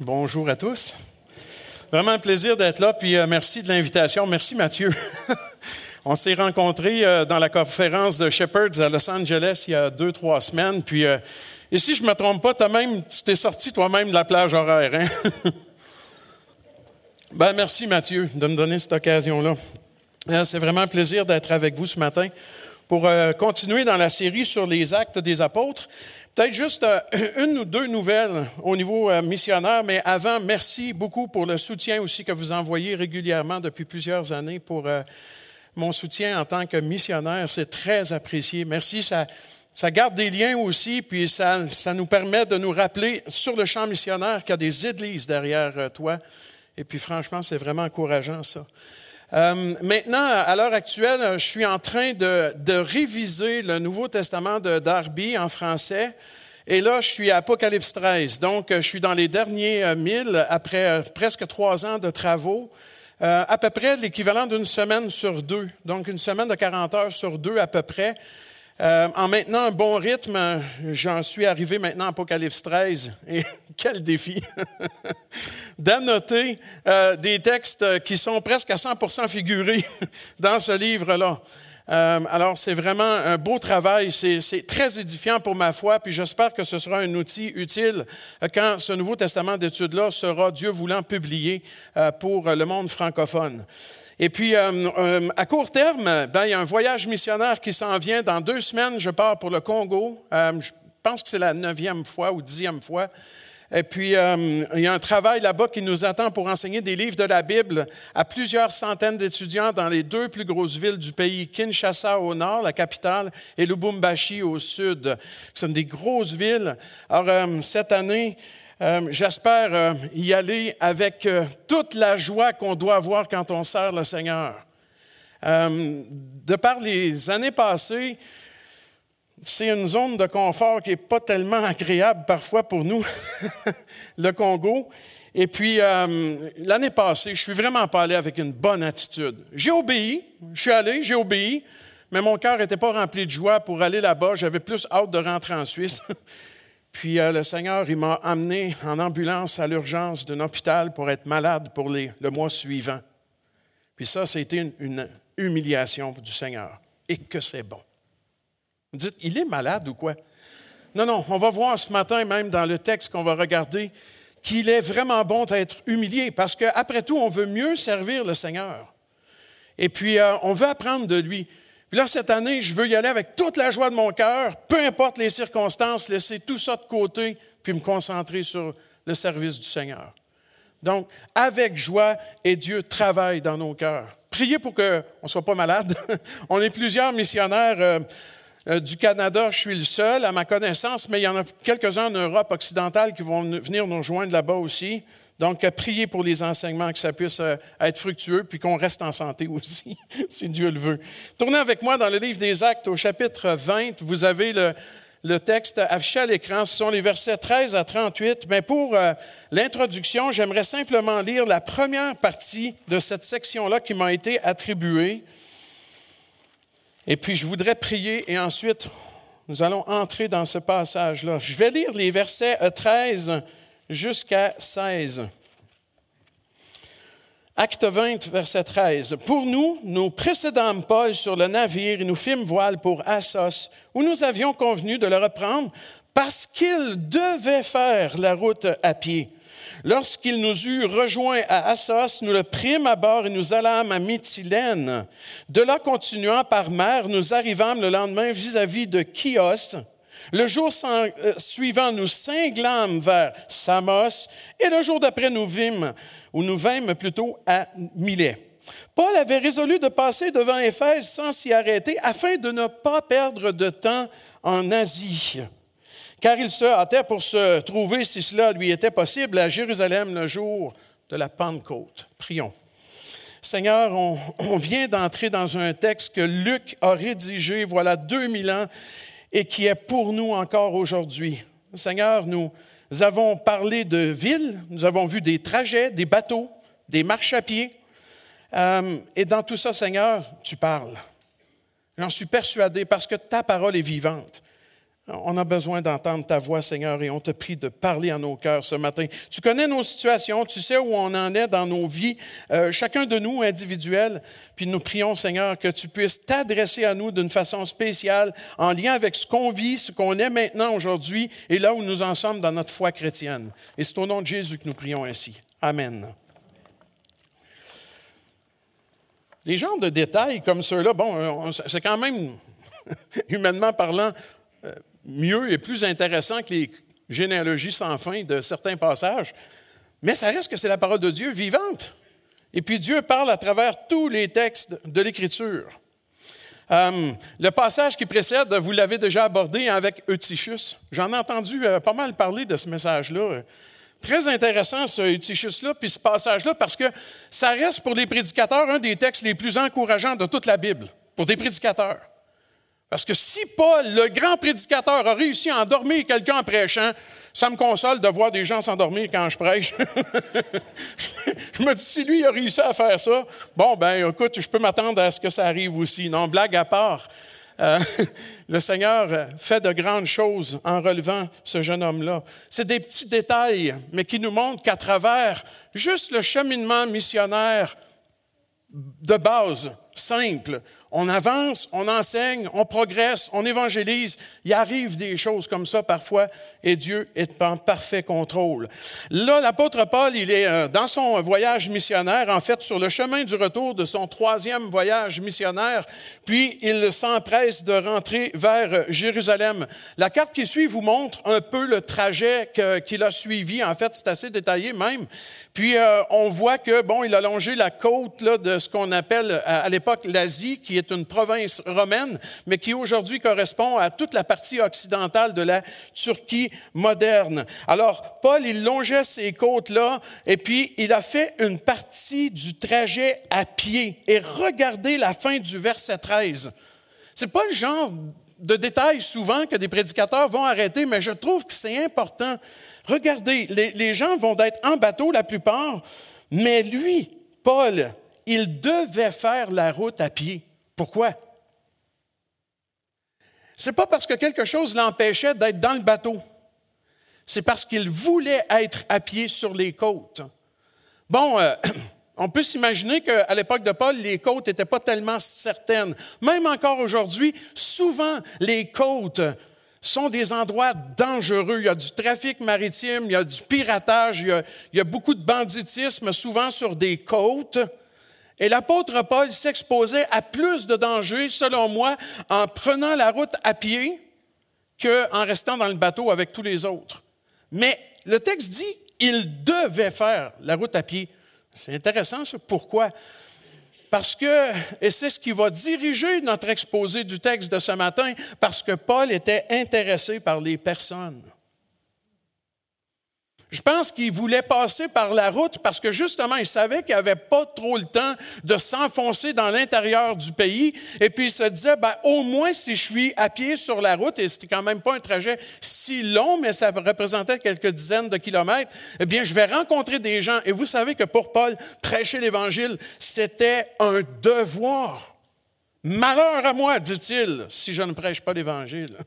Bonjour à tous. Vraiment un plaisir d'être là, puis euh, merci de l'invitation. Merci Mathieu. On s'est rencontrés euh, dans la conférence de Shepherds à Los Angeles il y a deux, trois semaines. Puis, euh, et si je ne me trompe pas, as même, tu t'es sorti toi-même de la plage horaire. Hein? ben, merci Mathieu de me donner cette occasion-là. C'est vraiment un plaisir d'être avec vous ce matin pour continuer dans la série sur les actes des apôtres. Peut-être juste euh, une ou deux nouvelles au niveau euh, missionnaire, mais avant, merci beaucoup pour le soutien aussi que vous envoyez régulièrement depuis plusieurs années pour euh, mon soutien en tant que missionnaire. C'est très apprécié. Merci. Ça, ça garde des liens aussi, puis ça, ça nous permet de nous rappeler sur le champ missionnaire qu'il y a des églises derrière toi. Et puis franchement, c'est vraiment encourageant ça. Euh, maintenant, à l'heure actuelle, je suis en train de, réviser le Nouveau Testament de Darby en français. Et là, je suis à Apocalypse 13. Donc, je suis dans les derniers euh, mille après euh, presque trois ans de travaux. à peu près l'équivalent d'une semaine sur deux. Donc, une semaine de 40 heures sur deux à peu près. Euh, en maintenant un bon rythme, j'en suis arrivé maintenant à Apocalypse 13. Et quel défi! D'annoter euh, des textes qui sont presque à 100% figurés dans ce livre-là. Euh, alors, c'est vraiment un beau travail. C'est très édifiant pour ma foi, puis j'espère que ce sera un outil utile quand ce Nouveau Testament d'études-là sera, Dieu voulant, publié pour le monde francophone. Et puis, euh, euh, à court terme, ben, il y a un voyage missionnaire qui s'en vient. Dans deux semaines, je pars pour le Congo. Euh, je pense que c'est la neuvième fois ou dixième fois. Et puis, il y a un travail là-bas qui nous attend pour enseigner des livres de la Bible à plusieurs centaines d'étudiants dans les deux plus grosses villes du pays, Kinshasa au nord, la capitale, et Lubumbashi au sud. Ce sont des grosses villes. Alors, cette année, euh, j'espère euh, y aller avec euh, toute la joie qu'on doit avoir quand on sert le Seigneur. de par les années passées, c'est une zone de confort qui n'est pas tellement agréable parfois pour nous, le Congo. Et puis, l'année passée, je suis vraiment pas allé avec une bonne attitude. J'ai obéi, je suis allé, j'ai obéi, mais mon cœur n'était pas rempli de joie pour aller là-bas. J'avais plus hâte de rentrer en Suisse. Puis euh, le Seigneur, il m'a amené en ambulance à l'urgence d'un hôpital pour être malade pour le mois suivant. Puis ça, c'était une, humiliation du Seigneur. Et que c'est bon. Vous dites, il est malade ou quoi? Non, non, on va voir ce matin, même dans le texte qu'on va regarder, qu'il est vraiment bon d'être humilié, parce qu'après tout, on veut mieux servir le Seigneur. Et puis, euh, on veut apprendre de lui. Puis là, cette année, je veux y aller avec toute la joie de mon cœur, peu importe les circonstances, laisser tout ça de côté, puis me concentrer sur le service du Seigneur. Donc, avec joie, et Dieu travaille dans nos cœurs. Priez pour qu'on ne soit pas malade. On est plusieurs missionnaires. Euh, euh, du Canada, je suis le seul à ma connaissance, mais il y en a quelques-uns en Europe occidentale qui vont venir nous rejoindre là-bas aussi. Donc, priez pour les enseignements, que ça puisse euh, être fructueux, puis qu'on reste en santé aussi, si Dieu le veut. Tournez avec moi dans le livre des Actes au chapitre 20. Vous avez le, texte affiché à l'écran. Ce sont les versets 13 à 38. Mais pour euh, l'introduction, j'aimerais simplement lire la première partie de cette section-là qui m'a été attribuée. Et puis, je voudrais prier et ensuite, nous allons entrer dans ce passage-là. Je vais lire les versets 13 euh, jusqu'à 16. Acte 20, verset 13. Pour nous, nous précédâmes Paul sur le navire et nous fîmes voile pour Assos, où nous avions convenu de le reprendre parce qu'il devait faire la route à pied. Lorsqu'il nous eut rejoints à Assos, nous le prîmes à bord et nous allâmes à Mytilène. De là, continuant par mer, nous arrivâmes le lendemain vis-à-vis de Chios, le jour euh, suivant, nous cinglâmes vers Samos et le jour d'après, nous vîmes, ou nous vîmes plutôt à Milet. Paul avait résolu de passer devant Éphèse sans s'y arrêter afin de ne pas perdre de temps en Asie. Car il se hâtait pour se trouver, si cela lui était possible, à Jérusalem le jour de la Pentecôte. Prions. Seigneur, on, on vient d'entrer dans un texte que Luc a rédigé voilà 2000 ans et qui est pour nous encore aujourd'hui. Seigneur, nous avons parlé de villes, nous avons vu des trajets, des bateaux, des marches à pied. Euh, et dans tout ça, Seigneur, tu parles. J'en suis persuadé parce que ta parole est vivante. On a besoin d'entendre ta voix, Seigneur, et on te prie de parler à nos cœurs ce matin. Tu connais nos situations, tu sais où on en est dans nos vies, euh, chacun de nous individuels. Puis nous prions, Seigneur, que tu puisses t'adresser à nous d'une façon spéciale, en lien avec ce qu'on vit, ce qu'on est maintenant aujourd'hui, et là où nous en sommes dans notre foi chrétienne. Et c'est au nom de Jésus que nous prions ainsi. Amen. Les genres de détails comme ceux-là, bon, euh, c'est quand même, humainement parlant, euh, mieux et plus intéressant que les généalogies sans fin de certains passages, mais ça reste que c'est la parole de Dieu vivante. Et puis Dieu parle à travers tous les textes de l'Écriture. Euh, le passage qui précède, vous l'avez déjà abordé avec Eutychus. J'en ai entendu euh, pas mal parler de ce message-là. Très intéressant ce Eutychus-là, puis ce passage-là, parce que ça reste pour les prédicateurs un des textes les plus encourageants de toute la Bible, pour des prédicateurs. Parce que si Paul, le grand prédicateur, a réussi à endormir quelqu'un en prêchant, ça me console de voir des gens s'endormir quand je prêche. je me dis, si lui a réussi à faire ça, bon, ben écoute, je peux m'attendre à ce que ça arrive aussi. Non, blague à part. Euh, le Seigneur fait de grandes choses en relevant ce jeune homme-là. C'est des petits détails, mais qui nous montrent qu'à travers juste le cheminement missionnaire de base, simple, on avance, on enseigne, on progresse, on évangélise. Il arrive des choses comme ça parfois et Dieu est en parfait contrôle. Là, l'apôtre Paul, il est euh, dans son voyage missionnaire, en fait, sur le chemin du retour de son troisième voyage missionnaire, puis il s'empresse de rentrer vers Jérusalem. La carte qui suit vous montre un peu le trajet qu'il a suivi. En fait, c'est assez détaillé même. Puis euh, on voit que, bon, il a longé la côte là, de ce qu'on appelle à, l'époque l'Asie, qui est une province romaine, mais qui aujourd'hui correspond à toute la partie occidentale de la Turquie moderne. Alors, Paul, il longeait ces côtes-là, et puis il a fait une partie du trajet à pied. Et regardez la fin du verset 13. C'est pas le genre de détail souvent que des prédicateurs vont arrêter, mais je trouve que c'est important. Regardez, les, gens vont être en bateau la plupart, mais lui, Paul, il devait faire la route à pied. Pourquoi? C'est pas parce que quelque chose l'empêchait d'être dans le bateau. C'est parce qu'il voulait être à pied sur les côtes. Bon, euh, on peut s'imaginer qu'à l'époque de Paul, les côtes n'étaient pas tellement certaines. Même encore aujourd'hui, souvent les côtes sont des endroits dangereux. Il y a du trafic maritime, il y a du piratage, il y a, il y a beaucoup de banditisme, souvent sur des côtes. Et l'apôtre Paul s'exposait à plus de dangers, selon moi, en prenant la route à pied qu'en restant dans le bateau avec tous les autres. Mais le texte dit, il devait faire la route à pied. C'est intéressant, ça. Pourquoi? Parce que, et c'est ce qui va diriger notre exposé du texte de ce matin, parce que Paul était intéressé par les personnes. Je pense qu'il voulait passer par la route parce que justement, il savait qu'il n'avait pas trop le temps de s'enfoncer dans l'intérieur du pays. Et puis il se disait, ben, au moins si je suis à pied sur la route, et c'était quand même pas un trajet si long, mais ça représentait quelques dizaines de kilomètres, eh bien, je vais rencontrer des gens. Et vous savez que pour Paul, prêcher l'Évangile, c'était un devoir. Malheur à moi, dit-il, si je ne prêche pas l'Évangile.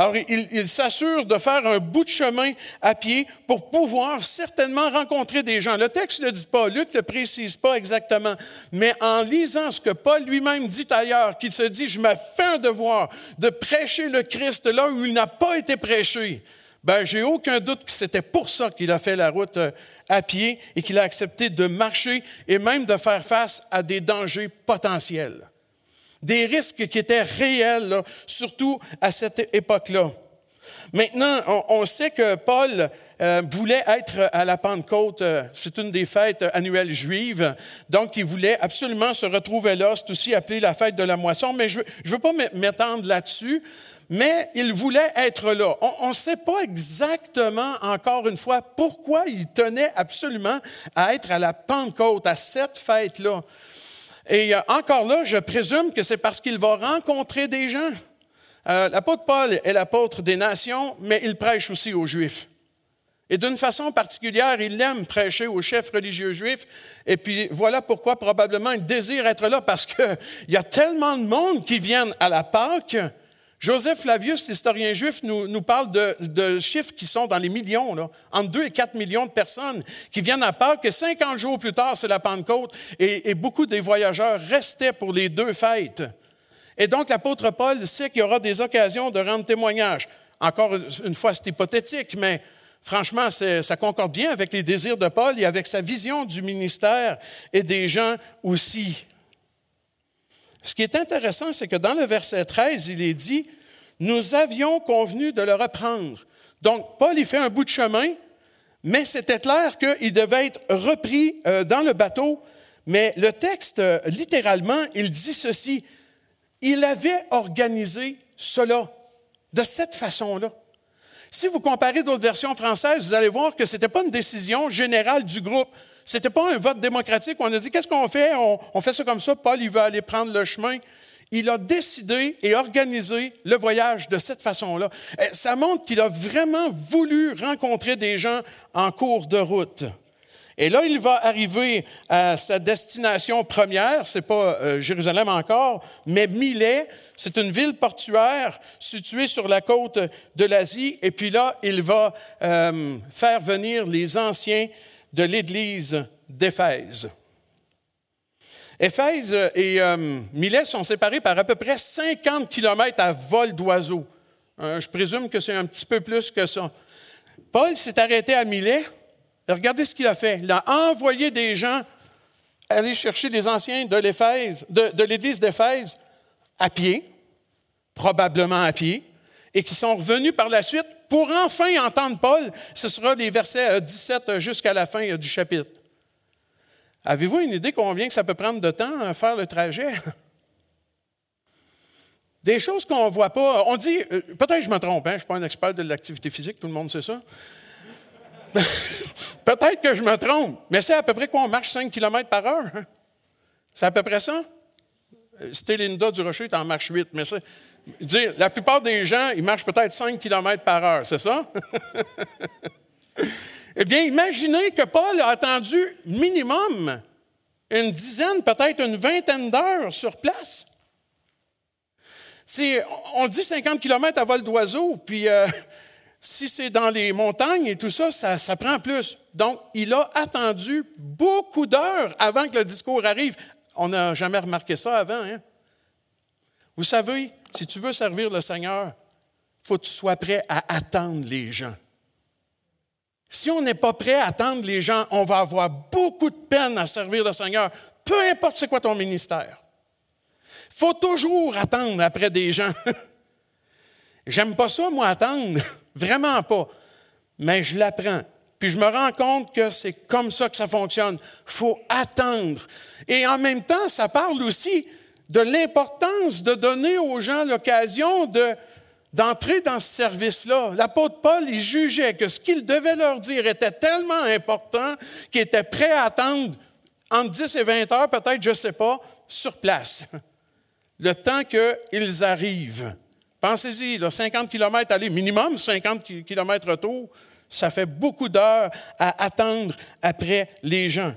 Alors, il, s'assure de faire un bout de chemin à pied pour pouvoir certainement rencontrer des gens. Le texte ne le dit pas, Luc ne le précise pas exactement, mais en lisant ce que Paul lui-même dit ailleurs, qu'il se dit, je me fais un devoir de prêcher le Christ là où il n'a pas été prêché. Ben, j'ai aucun doute que c'était pour ça qu'il a fait la route euh, à pied et qu'il a accepté de marcher et même de faire face à des dangers potentiels des risques qui étaient réels, surtout à cette époque-là. Maintenant, on, sait que Paul euh, voulait être à la Pentecôte, euh, c'est une des fêtes annuelles juives, donc il voulait absolument se retrouver là, c'est aussi appelé la fête de la moisson, mais je ne veux pas m'étendre là-dessus, mais il voulait être là. On ne sait pas exactement, encore une fois, pourquoi il tenait absolument à être à la Pentecôte, à cette fête-là. Et euh, encore là, je présume que c'est parce qu'il va rencontrer des gens. Euh, l'apôtre Paul est l'apôtre des nations, mais il prêche aussi aux Juifs. Et d'une façon particulière, il aime prêcher aux chefs religieux juifs. Et puis voilà pourquoi probablement il désire être là, parce qu'il y a tellement de monde qui viennent à la Pâque Joseph Flavius, l'historien juif, nous, parle de, chiffres qui sont dans les millions, là, entre 2 et 4 millions de personnes qui viennent à Pâques, que 50 jours plus tard, c'est la Pentecôte, et, et beaucoup des voyageurs restaient pour les deux fêtes. Et donc, l'apôtre Paul sait qu'il y aura des occasions de rendre témoignage. Encore une fois, c'est hypothétique, mais franchement, ça concorde bien avec les désirs de Paul et avec sa vision du ministère et des gens aussi. Ce qui est intéressant, c'est que dans le verset 13, il est dit, nous avions convenu de le reprendre. Donc, Paul, il fait un bout de chemin, mais c'était clair qu'il devait être repris euh, dans le bateau. Mais le texte, euh, littéralement, il dit ceci. Il avait organisé cela de cette façon-là. Si vous comparez d'autres versions françaises, vous allez voir que ce n'était pas une décision générale du groupe. Ce n'était pas un vote démocratique. On a dit, qu'est-ce qu'on fait? On, fait ça comme ça. Paul, il veut aller prendre le chemin. Il a décidé et organisé le voyage de cette façon-là. Ça montre qu'il a vraiment voulu rencontrer des gens en cours de route. Et là, il va arriver à sa destination première, c'est pas euh, Jérusalem encore, mais Milet, c'est une ville portuaire située sur la côte de l'Asie. Et puis là, il va euh, faire venir les anciens de l'Église d'Éphèse. Éphèse et euh, Milet sont séparés par à peu près 50 kilomètres à vol d'oiseau. Euh, je présume que c'est un petit peu plus que ça. Paul s'est arrêté à Milet. Regardez ce qu'il a fait. Il a envoyé des gens aller chercher les anciens de l'Église d'Éphèse à pied, probablement à pied, et qui sont revenus par la suite pour enfin entendre Paul. Ce sera les versets 17 euh, jusqu'à la fin euh, du chapitre. Avez-vous une idée combien que ça peut prendre de temps à faire le trajet? Des choses qu'on ne voit pas. On dit, euh, peut-être je me trompe, hein, je ne suis pas un expert de l'activité physique, tout le monde sait ça. peut-être que je me trompe, mais c'est à peu près quoi on marche 5 km par heure? Hein? C'est à peu près ça? Stélinda du Rocher, tu en marches 8, mais c'est la plupart des gens, ils marchent peut-être 5 km par heure, c'est ça? eh bien, imaginez que Paul a attendu minimum une dizaine, peut-être une vingtaine d'heures sur place. on dit 50 km à vol d'oiseau, puis euh, si c'est dans les montagnes et tout ça, ça, ça prend plus. Donc, il a attendu beaucoup d'heures avant que le discours arrive. On n'a jamais remarqué ça avant. Hein? Vous savez, si tu veux servir le Seigneur, il faut que tu sois prêt à attendre les gens. Si on n'est pas prêt à attendre les gens, on va avoir beaucoup de peine à servir le Seigneur, peu importe c'est quoi ton ministère. Il faut toujours attendre après des gens. J'aime pas ça, moi, attendre. Vraiment pas. Mais je l'apprends. Puis je me rends compte que c'est comme ça que ça fonctionne. Il faut attendre. Et en même temps, ça parle aussi de l'importance de donner aux gens l'occasion de, d'entrer dans ce service-là. L'apôtre Paul, il jugeait que ce qu'il devait leur dire était tellement important qu'il était prêt à attendre entre 10 et 20 heures, peut-être, je ne sais pas, sur place, le temps qu'ils arrivent. Pensez-y, 50 km aller, minimum 50 km retour, ça fait beaucoup d'heures à attendre après les gens.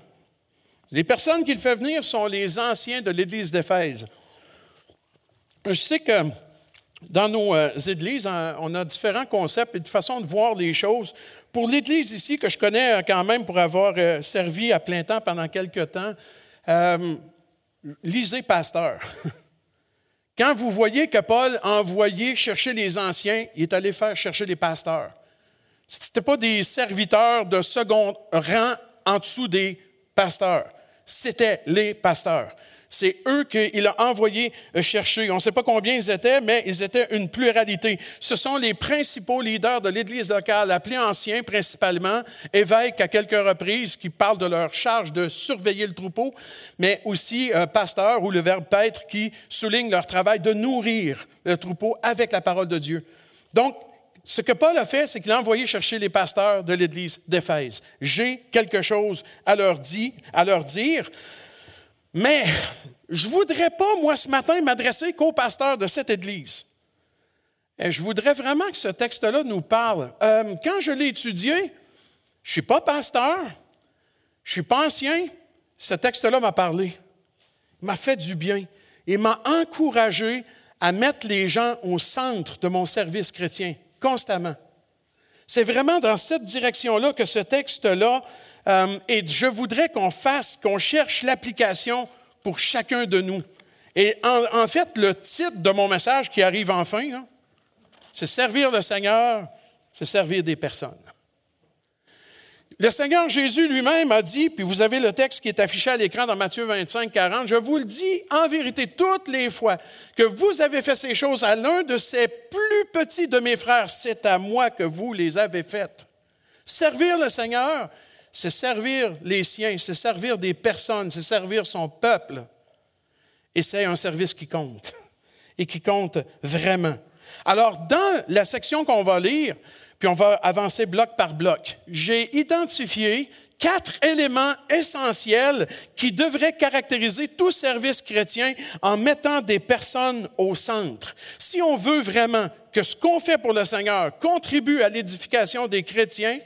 Les personnes qu'il fait venir sont les anciens de l'Église d'Éphèse. Je sais que dans nos euh, églises, hein, on a différents concepts et de façons de voir les choses. Pour l'Église ici, que je connais euh, quand même pour avoir euh, servi à plein temps pendant quelques temps, lisez Pasteur. Quand vous voyez que Paul a envoyé chercher les anciens, il est allé faire chercher les pasteurs. Ce n'étaient pas des serviteurs de second rang en dessous des pasteurs c'était les pasteurs. C'est eux qu'il a envoyé chercher. On ne sait pas combien ils étaient, mais ils étaient une pluralité. Ce sont les principaux leaders de l'Église locale, appelés anciens principalement, évêques à quelques reprises, qui parlent de leur charge de surveiller le troupeau, mais aussi euh, pasteurs ou le verbe paître qui souligne leur travail de nourrir le troupeau avec la parole de Dieu. Donc, ce que Paul a fait, c'est qu'il a envoyé chercher les pasteurs de l'église d'Éphèse. J'ai quelque chose à leur, dire, à leur dire, mais je ne voudrais pas, moi, ce matin, m'adresser qu'aux pasteurs de cette église. Je voudrais vraiment que ce texte-là nous parle. Euh, quand je l'ai étudié, je ne suis pas pasteur, je ne suis pas ancien, ce texte-là m'a parlé. Il m'a fait du bien. Il m'a encouragé à mettre les gens au centre de mon service chrétien, constamment. C'est vraiment dans cette direction-là que ce texte-là, euh, et je voudrais qu'on fasse, qu'on cherche l'application pour chacun de nous. Et en, fait, le titre de mon message qui arrive enfin, c'est Servir le Seigneur, c'est servir des personnes. Le Seigneur Jésus lui-même a dit, puis vous avez le texte qui est affiché à l'écran dans Matthieu 25, 40, je vous le dis en vérité toutes les fois que vous avez fait ces choses à l'un de ces plus petits de mes frères, c'est à moi que vous les avez faites. Servir le Seigneur, c'est servir les siens, c'est servir des personnes, c'est servir son peuple. Et c'est un service qui compte, et qui compte vraiment. Alors, dans la section qu'on va lire, puis on va avancer bloc par bloc, j'ai identifié quatre éléments essentiels qui devraient caractériser tout service chrétien en mettant des personnes au centre. Si on veut vraiment que ce qu'on fait pour le Seigneur contribue à l'édification des chrétiens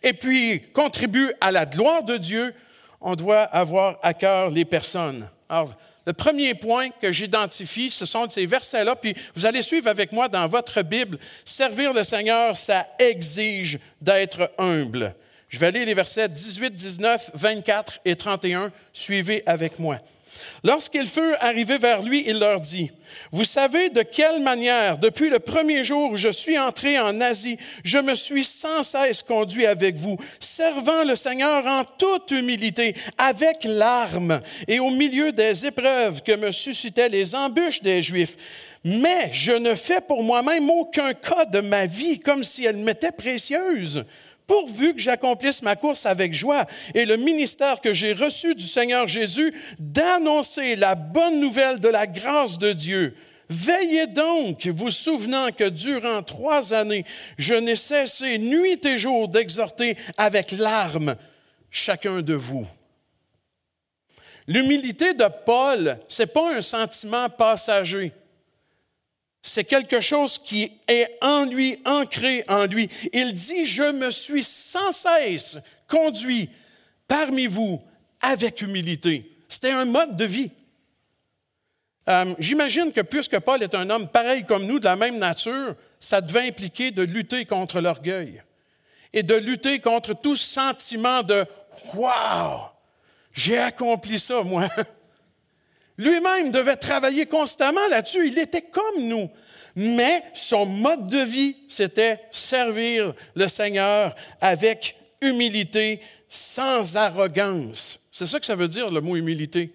et puis contribue à la gloire de Dieu, on doit avoir à cœur les personnes. Alors, le premier point que j'identifie, ce sont ces versets-là, puis vous allez suivre avec moi dans votre Bible. Servir le Seigneur, ça exige d'être humble. Je vais lire les versets 18, 19, 24 et 31. Suivez avec moi. Lorsqu'ils furent arrivés vers lui, il leur dit, Vous savez de quelle manière, depuis le premier jour où je suis entré en Asie, je me suis sans cesse conduit avec vous, servant le Seigneur en toute humilité, avec larmes, et au milieu des épreuves que me suscitaient les embûches des Juifs. Mais je ne fais pour moi-même aucun cas de ma vie comme si elle m'était précieuse pourvu que j'accomplisse ma course avec joie et le ministère que j'ai reçu du Seigneur Jésus d'annoncer la bonne nouvelle de la grâce de Dieu. Veillez donc, vous souvenant que durant trois années, je n'ai cessé nuit et jour d'exhorter avec larmes chacun de vous. L'humilité de Paul, c'est pas un sentiment passager c'est quelque chose qui est en lui, ancré en lui. Il dit, je me suis sans cesse conduit parmi vous avec humilité. C'était un mode de vie. Euh, j'imagine que puisque Paul est un homme pareil comme nous, de la même nature, ça devait impliquer de lutter contre l'orgueil et de lutter contre tout sentiment de Wow, j'ai accompli ça, moi. Lui-même devait travailler constamment là-dessus. Il était comme nous. Mais son mode de vie, c'était servir le Seigneur avec humilité, sans arrogance. C'est ça que ça veut dire, le mot humilité?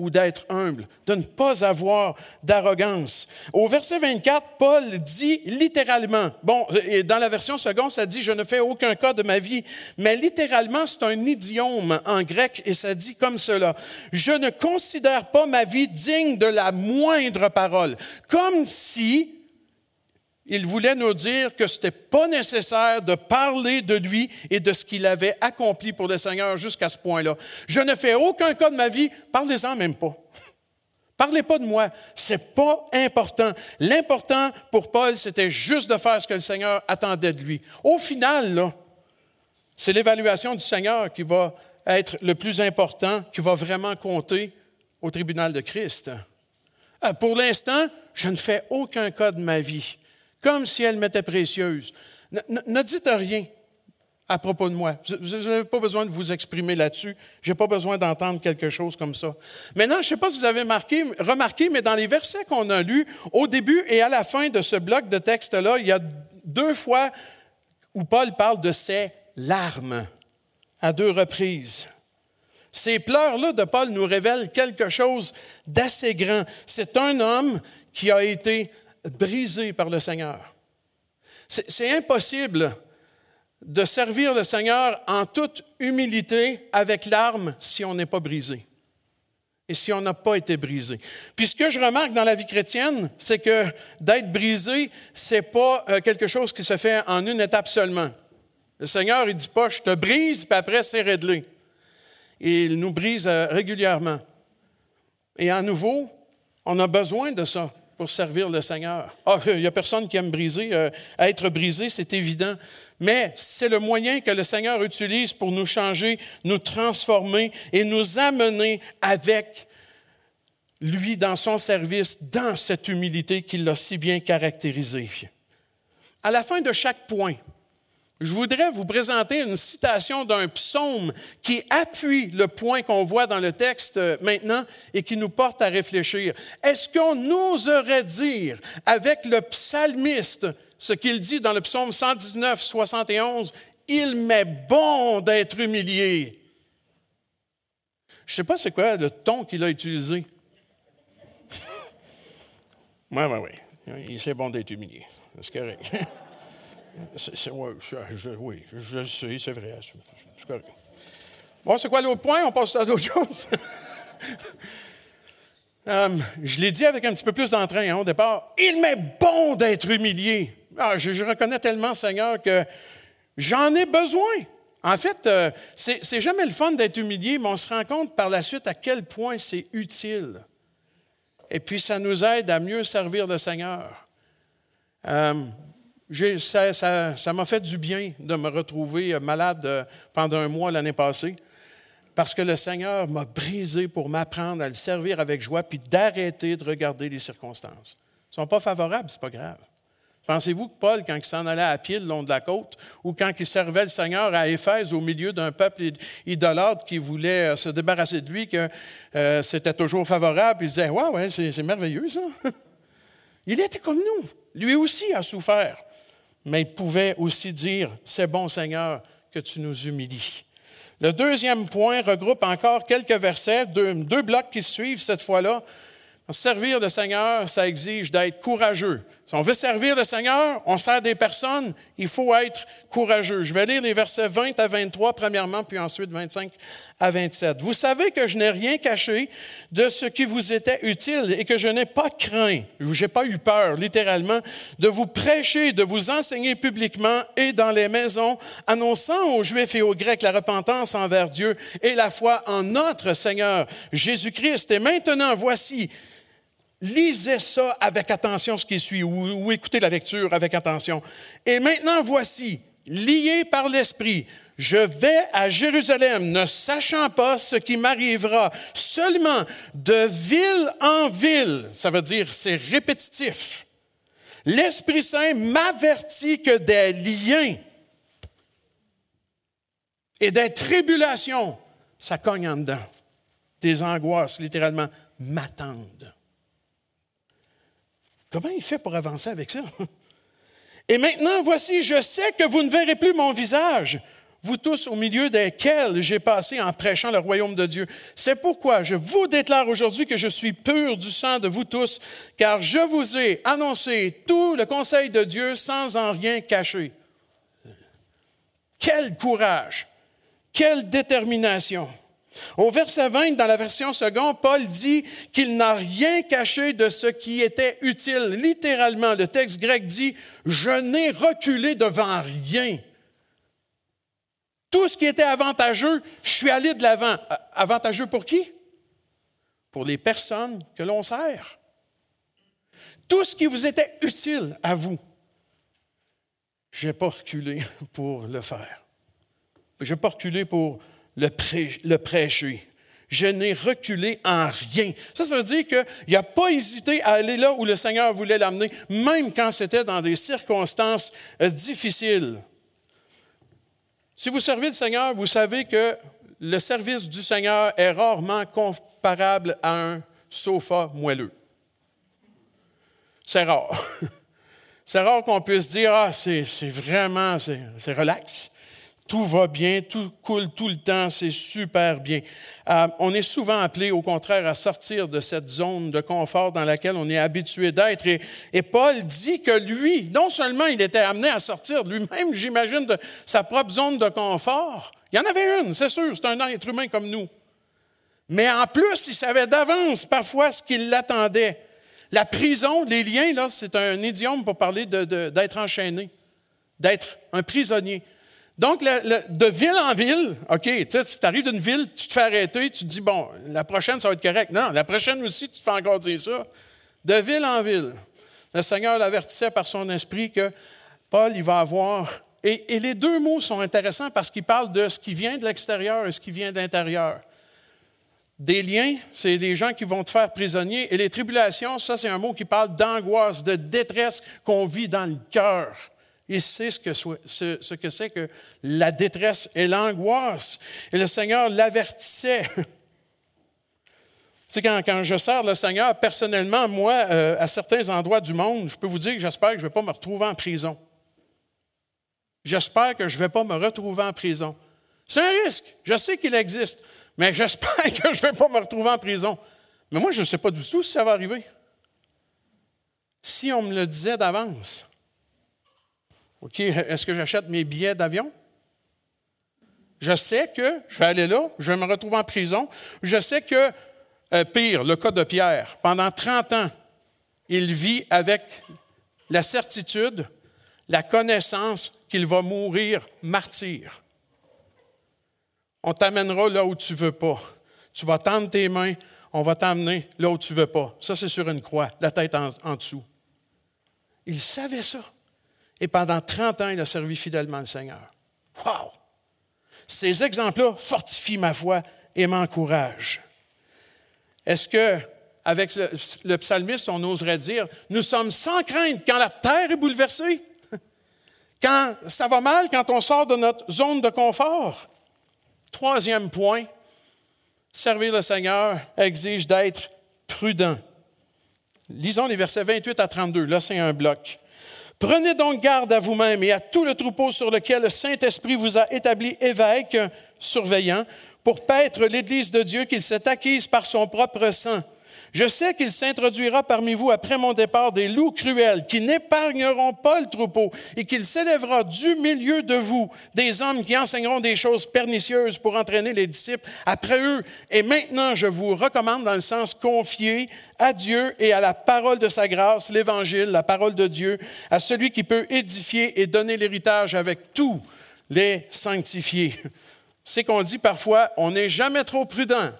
Ou d'être humble, de ne pas avoir d'arrogance. Au verset 24, Paul dit littéralement, bon, et dans la version seconde, ça dit, je ne fais aucun cas de ma vie, mais littéralement, c'est un idiome en grec et ça dit comme cela, je ne considère pas ma vie digne de la moindre parole, comme si il voulait nous dire que ce n'était pas nécessaire de parler de lui et de ce qu'il avait accompli pour le Seigneur jusqu'à ce point-là. Je ne fais aucun cas de ma vie, parlez-en même pas. Parlez pas de moi, c'est pas important. L'important pour Paul, c'était juste de faire ce que le Seigneur attendait de lui. Au final, c'est l'évaluation du Seigneur qui va être le plus important, qui va vraiment compter au tribunal de Christ. Euh, pour l'instant, je ne fais aucun cas de ma vie comme si elle m'était précieuse. Ne, dites rien à propos de moi. Vous n'avez pas besoin de vous exprimer là-dessus. Je n'ai pas besoin d'entendre quelque chose comme ça. Maintenant, je ne sais pas si vous avez remarqué, mais dans les versets qu'on a lus, au début et à la fin de ce bloc de texte-là, il y a deux fois où Paul parle de ses larmes à deux reprises. Ces pleurs-là de Paul nous révèlent quelque chose d'assez grand. C'est un homme qui a été brisé par le Seigneur. C'est impossible de servir le Seigneur en toute humilité avec l'arme si on n'est pas brisé et si on n'a pas été brisé. Puis ce que je remarque dans la vie chrétienne, c'est que d'être brisé, c'est pas euh, quelque chose qui se fait en une étape seulement. Le Seigneur, il dit pas, je te brise, puis après c'est réglé. il nous brise euh, régulièrement. Et à nouveau, on a besoin de ça pour servir le Seigneur. Ah, il n'y a personne qui aime briser. Euh, être brisé, c'est évident. Mais c'est le moyen que le Seigneur utilise pour nous changer, nous transformer et nous amener avec lui, dans son service, dans cette humilité qu'il l'a si bien caractérisée. À la fin de chaque point, je voudrais vous présenter une citation d'un psaume qui appuie le point qu'on voit dans le texte euh, maintenant et qui nous porte à réfléchir. Est-ce qu'on oserait dire avec le psalmiste ce qu'il dit dans le psaume 119, 71, Il m'est bon d'être humilié. Je ne sais pas c'est quoi le ton qu'il a utilisé. Oui, oui, oui. Il c'est bon d'être humilié. C'est correct. Ouais, je, oui, je le sais, c'est vrai. Bon, c'est quoi l'autre point? On passe à d'autres choses. Euh, je l'ai dit avec un petit peu plus d'entrain hein, au départ. Il m'est bon d'être humilié. Ah, je, reconnais tellement, Seigneur, que j'en ai besoin. En fait, euh, c'est jamais le fun d'être humilié, mais on se rend compte par la suite à quel point c'est utile. Et puis, ça nous aide à mieux servir le Seigneur. Euh, ça m'a fait du bien de me retrouver malade euh, pendant un mois l'année passée, parce que le Seigneur m'a brisé pour m'apprendre à le servir avec joie, puis d'arrêter de regarder les circonstances. Ils ne sont pas favorables, ce n'est pas grave. Pensez-vous que Paul, quand il s'en allait à pied le long de la côte, ou quand il servait le Seigneur à Éphèse au milieu d'un peuple idolâtre qui voulait euh, se débarrasser de lui, que euh, c'était toujours favorable, il disait Ouais, ouais, c'est merveilleux ça. il était comme nous. Lui aussi a souffert mais il pouvait aussi dire, c'est bon Seigneur que tu nous humilies. Le deuxième point regroupe encore quelques versets, deux, blocs qui suivent cette fois-là. Servir le Seigneur, ça exige d'être courageux. Si on veut servir le Seigneur, on sert des personnes, il faut être courageux. Je vais lire les versets 20 à 23 premièrement, puis ensuite 25 à 27. Vous savez que je n'ai rien caché de ce qui vous était utile et que je n'ai pas craint, je n'ai pas eu peur, littéralement, de vous prêcher, de vous enseigner publiquement et dans les maisons, annonçant aux Juifs et aux Grecs la repentance envers Dieu et la foi en notre Seigneur Jésus-Christ. Et maintenant, voici, Lisez ça avec attention, ce qui suit, ou, écoutez la lecture avec attention. Et maintenant, voici, lié par l'Esprit, je vais à Jérusalem, ne sachant pas ce qui m'arrivera, seulement de ville en ville. Ça veut dire, c'est répétitif. L'Esprit Saint m'avertit que des liens et des tribulations, ça cogne en dedans. Des angoisses, littéralement, m'attendent. Comment il fait pour avancer avec ça? Et maintenant, voici, je sais que vous ne verrez plus mon visage, vous tous au milieu desquels j'ai passé en prêchant le royaume de Dieu. C'est pourquoi je vous déclare aujourd'hui que je suis pur du sang de vous tous, car je vous ai annoncé tout le conseil de Dieu sans en rien cacher. Quel courage, quelle détermination. Au verset 20, dans la version seconde, Paul dit qu'il n'a rien caché de ce qui était utile. Littéralement, le texte grec dit, je n'ai reculé devant rien. Tout ce qui était avantageux, je suis allé de l'avant. Avantageux pour qui? Pour les personnes que l'on sert. Tout ce qui vous était utile à vous, je n'ai pas reculé pour le faire. Je n'ai pas reculé pour le, prêcher. Je n'ai reculé en rien. Ça, ça veut dire qu'il n'a pas hésité à aller là où le Seigneur voulait l'amener, même quand c'était dans des circonstances euh, difficiles. Si vous servez le Seigneur, vous savez que le service du Seigneur est rarement comparable à un sofa moelleux. C'est rare. C'est rare qu'on puisse dire, ah, c'est vraiment, c'est relax tout va bien, tout coule tout le temps, c'est super bien. Euh, on est souvent appelé, au contraire, à sortir de cette zone de confort dans laquelle on est habitué d'être. Et, Paul dit que lui, non seulement il était amené à sortir lui-même, j'imagine, de sa propre zone de confort, il y en avait une, c'est sûr, c'est un être humain comme nous. Mais en plus, il savait d'avance parfois ce qui l'attendait. La prison, les liens, là, c'est un idiome pour parler d'être enchaîné, d'être un prisonnier. Donc, de ville en ville, OK, tu arrives d'une ville, tu te fais arrêter, tu te dis, bon, la prochaine, ça va être correct. Non, la prochaine aussi, tu te fais encore dire ça. De ville en ville. Le Seigneur l'avertissait par son esprit que Paul, il va avoir. Et, et les deux mots sont intéressants parce qu'ils parlent de ce qui vient de l'extérieur et ce qui vient de l'intérieur. Des liens, c'est des gens qui vont te faire prisonnier. Et les tribulations, ça, c'est un mot qui parle d'angoisse, de détresse qu'on vit dans le cœur. Il sait ce que, ce, que c'est que la détresse et l'angoisse. Et le Seigneur l'avertissait. Tu sais, quand, quand, je sers le Seigneur, personnellement, moi, euh, à certains endroits du monde, je peux vous dire que j'espère que je ne vais pas me retrouver en prison. J'espère que je ne vais pas me retrouver en prison. C'est un risque. Je sais qu'il existe, mais j'espère que je ne vais pas me retrouver en prison. Mais moi, je ne sais pas du tout si ça va arriver. Si on me le disait d'avance, OK, est-ce que j'achète mes billets d'avion? Je sais que je vais aller là, je vais me retrouver en prison. Je sais que euh, pire, le cas de Pierre. Pendant 30 ans, il vit avec la certitude, la connaissance qu'il va mourir martyr. On t'amènera là où tu veux pas. Tu vas tendre tes mains, on va t'amener là où tu veux pas. Ça, c'est sur une croix, la tête en dessous. Il savait ça. Et pendant 30 ans, il a servi fidèlement le Seigneur. Wow! Ces exemples-là fortifient ma foi et m'encouragent. Est-ce que, avec le, psalmiste, on oserait dire, nous sommes sans crainte quand la terre est bouleversée, quand ça va mal, quand on sort de notre zone de confort? Troisième point, servir le Seigneur exige d'être prudent. Lisons les versets 28 à 32. Là, c'est un bloc. Prenez donc garde à vous-même et à tout le troupeau sur lequel le Saint-Esprit vous a établi évêque, surveillant, pour paître l'Église de Dieu qu'il s'est acquise par son propre sang. Je sais qu'il s'introduira parmi vous après mon départ des loups cruels qui n'épargneront pas le troupeau et qu'il s'élèvera du milieu de vous des hommes qui enseigneront des choses pernicieuses pour entraîner les disciples après eux. Et maintenant, je vous recommande dans le sens confié à Dieu et à la parole de sa grâce, l'évangile, la parole de Dieu, à celui qui peut édifier et donner l'héritage avec tous les sanctifiés c'est qu'on dit parfois, on n'est jamais trop prudent.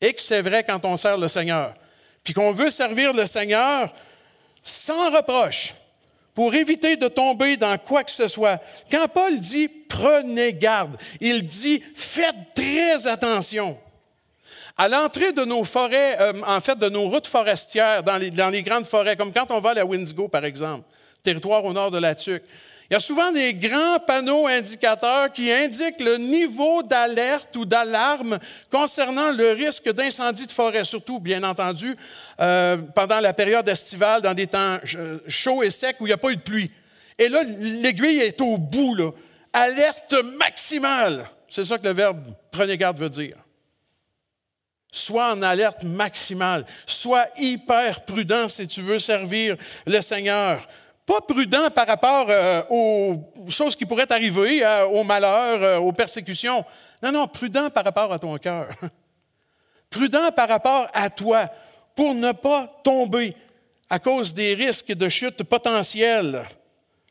Et que c'est vrai quand on sert le Seigneur. Puis qu'on veut servir le Seigneur sans reproche, pour éviter de tomber dans quoi que ce soit. Quand Paul dit prenez garde, il dit faites très attention. À l'entrée de nos forêts, euh, en fait, de nos routes forestières, dans les, grandes forêts, comme quand on va à la Windigo, par exemple, territoire au nord de la Tuque, il y a souvent des grands panneaux indicateurs qui indiquent le niveau d'alerte ou d'alarme concernant le risque d'incendie de forêt, surtout, bien entendu, euh, pendant la période estivale, dans des temps chauds et secs où il n'y a pas eu de pluie. Et là, l'aiguille est au bout. Alerte maximale. C'est ça que le verbe prenez garde veut dire. Sois en alerte maximale. Sois hyper prudent si tu veux servir le Seigneur. Pas prudent par rapport euh, aux choses qui pourraient arriver, euh, aux malheurs, euh, aux persécutions. Non, non, prudent par rapport à ton cœur. prudent par rapport à toi pour ne pas tomber à cause des risques de chute potentiels.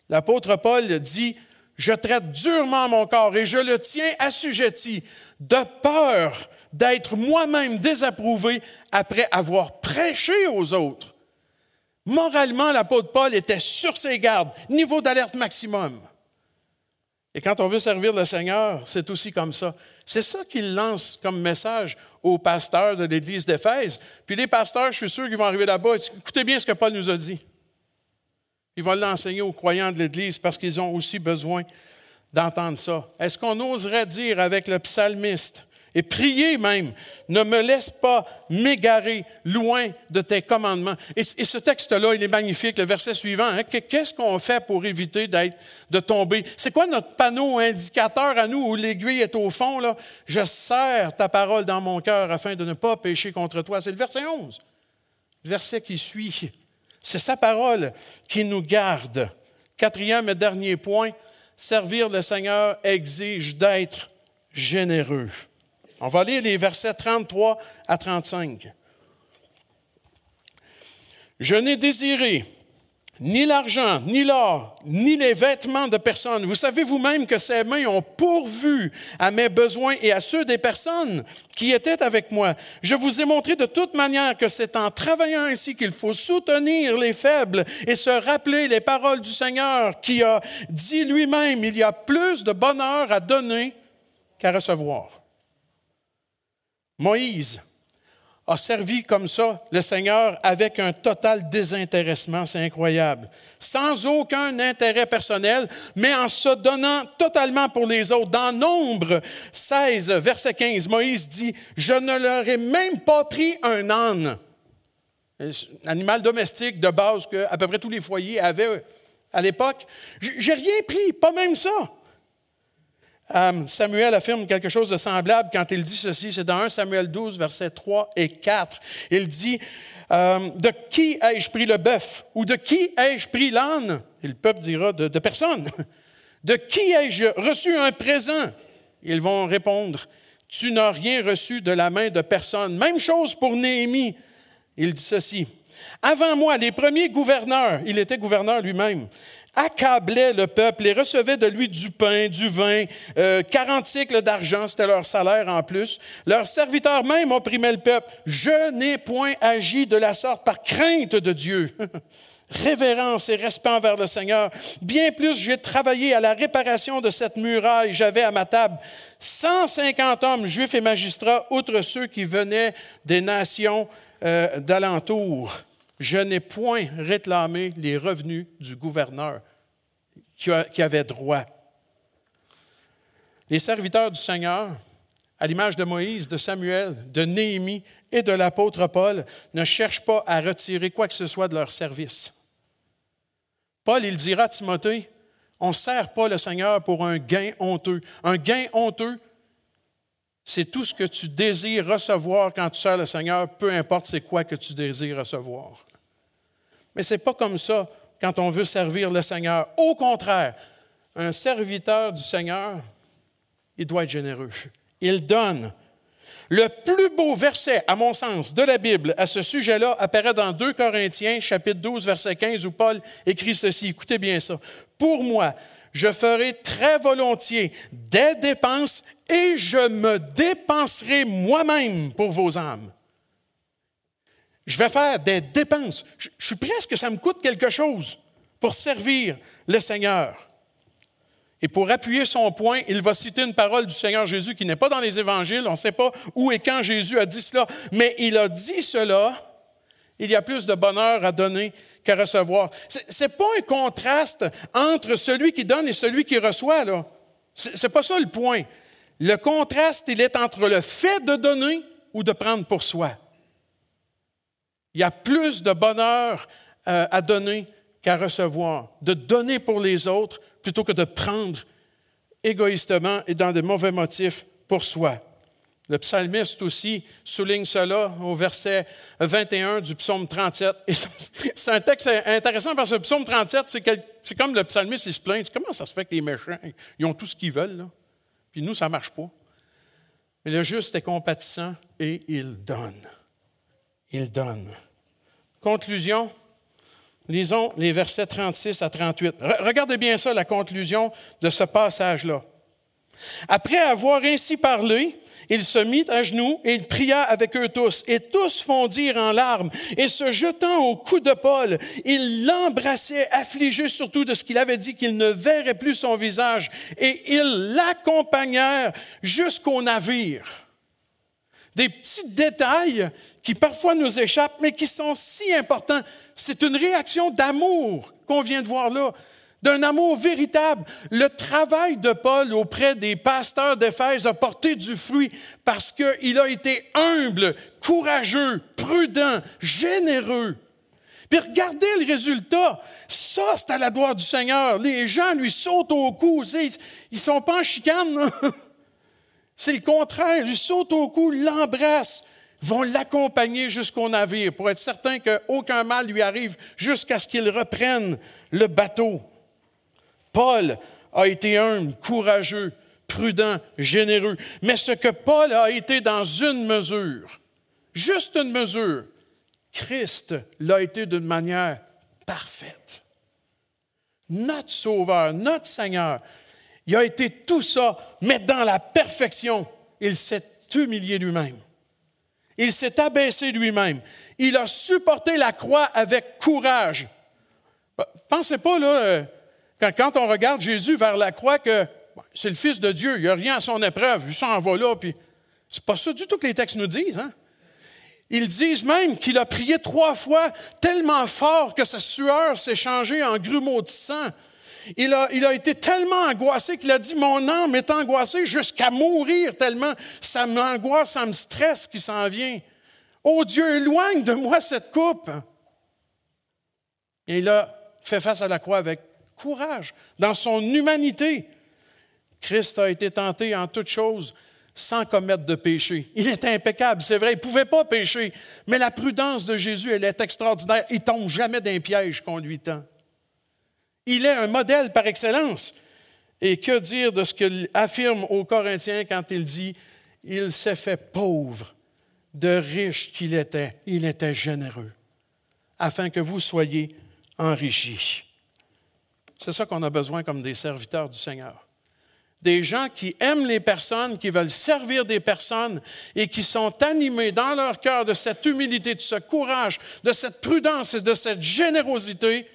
L'apôtre Paul dit, je traite durement mon corps et je le tiens assujetti de peur d'être moi-même désapprouvé après avoir prêché aux autres. Moralement, l'apôtre Paul était sur ses gardes, niveau d'alerte maximum. Et quand on veut servir le Seigneur, c'est aussi comme ça. C'est ça qu'il lance comme message aux pasteurs de l'Église d'Éphèse. Puis les pasteurs, je suis sûr qu'ils vont arriver là-bas. Écoutez bien ce que Paul nous a dit. Ils vont l'enseigner aux croyants de l'Église parce qu'ils ont aussi besoin d'entendre ça. Est-ce qu'on oserait dire avec le psalmiste, et priez même, ne me laisse pas m'égarer loin de tes commandements. Et, ce texte-là, il est magnifique, le verset suivant. Hein. Qu'est-ce qu'on fait pour éviter d'être, de tomber? C'est quoi notre panneau indicateur à nous où l'aiguille est au fond? Là? Je serre ta parole dans mon cœur afin de ne pas pécher contre toi. C'est le verset 11. Le verset qui suit. C'est sa parole qui nous garde. Quatrième et dernier point, servir le Seigneur exige d'être généreux. On va lire les versets 33 à 35. Je n'ai désiré ni l'argent, ni l'or, ni les vêtements de personne. Vous savez vous-même que ces mains ont pourvu à mes besoins et à ceux des personnes qui étaient avec moi. Je vous ai montré de toute manière que c'est en travaillant ainsi qu'il faut soutenir les faibles et se rappeler les paroles du Seigneur qui a dit lui-même, il y a plus de bonheur à donner qu'à recevoir. Moïse a servi comme ça le Seigneur avec un total désintéressement, c'est incroyable, sans aucun intérêt personnel, mais en se donnant totalement pour les autres. Dans Nombre 16, verset 15, Moïse dit, Je ne leur ai même pas pris un âne, un animal domestique de base que à peu près tous les foyers avaient à l'époque. J'ai rien pris, pas même ça. Euh, Samuel affirme quelque chose de semblable quand il dit ceci, c'est dans 1 Samuel 12, versets 3 et 4. Il dit, euh, de qui ai-je pris le bœuf ou de qui ai-je pris l'âne? Et le peuple dira, de, de personne. De qui ai-je reçu un présent? Ils vont répondre, tu n'as rien reçu de la main de personne. Même chose pour Néhémie. Il dit ceci, avant moi, les premiers gouverneurs, il était gouverneur lui-même, accablaient le peuple et recevaient de lui du pain, du vin, euh, 40 cycles d'argent, c'était leur salaire en plus. Leurs serviteurs même opprimaient le peuple. Je n'ai point agi de la sorte par crainte de Dieu. Révérence et respect envers le Seigneur. Bien plus, j'ai travaillé à la réparation de cette muraille. J'avais à ma table 150 hommes, juifs et magistrats, outre ceux qui venaient des nations euh, d'alentour je n'ai point réclamé les revenus du gouverneur qui, avait droit. Les serviteurs du Seigneur, à l'image de Moïse, de Samuel, de Néhémie et de l'apôtre Paul, ne cherchent pas à retirer quoi que ce soit de leur service. Paul, il dira à Timothée, on ne sert pas le Seigneur pour un gain honteux. Un gain honteux, c'est tout ce que tu désires recevoir quand tu sers le Seigneur, peu importe c'est quoi que tu désires recevoir. Mais ce n'est pas comme ça quand on veut servir le Seigneur. Au contraire, un serviteur du Seigneur, il doit être généreux. Il donne. Le plus beau verset, à mon sens, de la Bible à ce sujet-là apparaît dans 2 Corinthiens, chapitre 12, verset 15, où Paul écrit ceci. Écoutez bien ça. Pour moi, je ferai très volontiers des dépenses et je me dépenserai moi-même pour vos âmes je vais faire des dépenses. Je, suis presque que ça me coûte quelque chose pour servir le Seigneur. Et pour appuyer son point, il va citer une parole du Seigneur Jésus qui n'est pas dans les évangiles. On ne sait pas où et quand Jésus a dit cela, mais il a dit cela. Il y a plus de bonheur à donner qu'à recevoir. Ce n'est pas un contraste entre celui qui donne et celui qui reçoit. Ce n'est pas ça le point. Le contraste, il est entre le fait de donner ou de prendre pour soi. Il y a plus de bonheur euh, à donner qu'à recevoir, de donner pour les autres plutôt que de prendre égoïstement et dans de mauvais motifs pour soi. Le psalmiste aussi souligne cela au verset 21 du psaume 37. c'est un texte intéressant parce que le psaume 37, c'est comme le psalmiste, il se plaint. Comment ça se fait que les méchants, ils ont tout ce qu'ils veulent? Puis nous, ça ne marche pas. Mais le juste est compatissant et il donne. Il donne. Conclusion, lisons les versets 36 à 38. Regardez bien ça, la conclusion de ce passage-là. Après avoir ainsi parlé, il se mit à genoux et il pria avec eux tous. Et tous fondirent en larmes. Et se jetant au cou de Paul, il l'embrassait, affligé surtout de ce qu'il avait dit qu'il ne verrait plus son visage. Et ils l'accompagnèrent jusqu'au navire. Des petits détails qui parfois nous échappent, mais qui sont si importants. C'est une réaction d'amour qu'on vient de voir là, d'un amour véritable. Le travail de Paul auprès des pasteurs d'Éphèse a porté du fruit parce qu'il a été humble, courageux, prudent, généreux. Puis regardez le résultat. Ça, c'est à la gloire du Seigneur. Les gens lui sautent au cou. Ils ne sont pas en chicane. C'est le contraire. Ils lui sautent au cou, l'embrassent vont l'accompagner jusqu'au navire pour être certain qu'aucun mal lui arrive jusqu'à ce qu'il reprenne le bateau. Paul a été humble, courageux, prudent, généreux. Mais ce que Paul a été dans une mesure, juste une mesure, Christ l'a été d'une manière parfaite. Notre Sauveur, notre Seigneur, il a été tout ça, mais dans la perfection, il s'est humilié lui-même. Il s'est abaissé lui-même. Il a supporté la croix avec courage. Pensez pas, là, euh, quand, on regarde Jésus vers la croix, que c'est le Fils de Dieu, il n'y a rien à son épreuve, il s'en va là, puis C'est pas ça du tout que les textes nous disent. Hein? Ils disent même qu'il a prié trois fois tellement fort que sa sueur s'est changée en grumeaux de sang. Il a, été tellement angoissé qu'il a dit, mon âme est angoissée jusqu'à mourir tellement ça m'angoisse, ça me stresse qui s'en vient. Oh Dieu, éloigne de moi cette coupe. Et il a fait face à la croix avec courage, dans son humanité. Christ a été tenté en toutes choses sans commettre de péché. Il est impeccable, c'est vrai, il ne pouvait pas pécher, mais la prudence de Jésus, elle est extraordinaire. Il tombe jamais d'un piège qu'on lui tend. Il est un modèle par excellence. Et que dire de ce qu'il affirme aux Corinthiens quand il dit, il s'est fait pauvre, de riche qu'il était, il était généreux, afin que vous soyez enrichis. C'est ça qu'on a besoin comme des serviteurs du Seigneur des gens qui aiment les personnes, qui veulent servir des personnes et qui sont animés dans leur cœur de cette humilité, de ce courage, de cette prudence et de cette générosité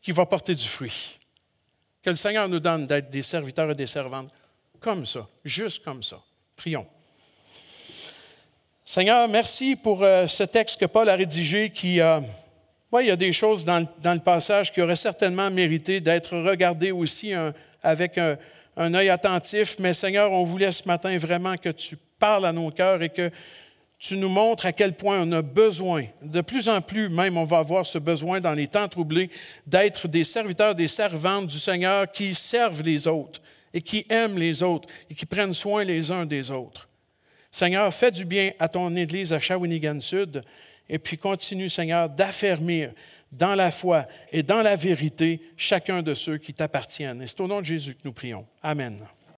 qui va porter du fruit. Que le Seigneur nous donne d'être des serviteurs et des servantes comme ça, juste comme ça. Prions. Seigneur, merci pour euh, ce texte que Paul a rédigé qui... Euh, il y a des choses dans, le passage qui auraient certainement mérité d'être regardées aussi avec un, un œil attentif, mais Seigneur, on voulait ce matin vraiment que tu parles à nos cœurs et que tu nous montres à quel point on a besoin, de plus en plus même on va avoir ce besoin dans les temps troublés, d'être des serviteurs, des servantes du Seigneur qui servent les autres et qui aiment les autres et qui prennent soin les uns des autres. Seigneur, fais du bien à ton Église à Shawinigan Sud et puis continue, Seigneur, d'affermir dans la foi et dans la vérité chacun de ceux qui t'appartiennent. Et c'est au nom de Jésus que nous prions. Amen.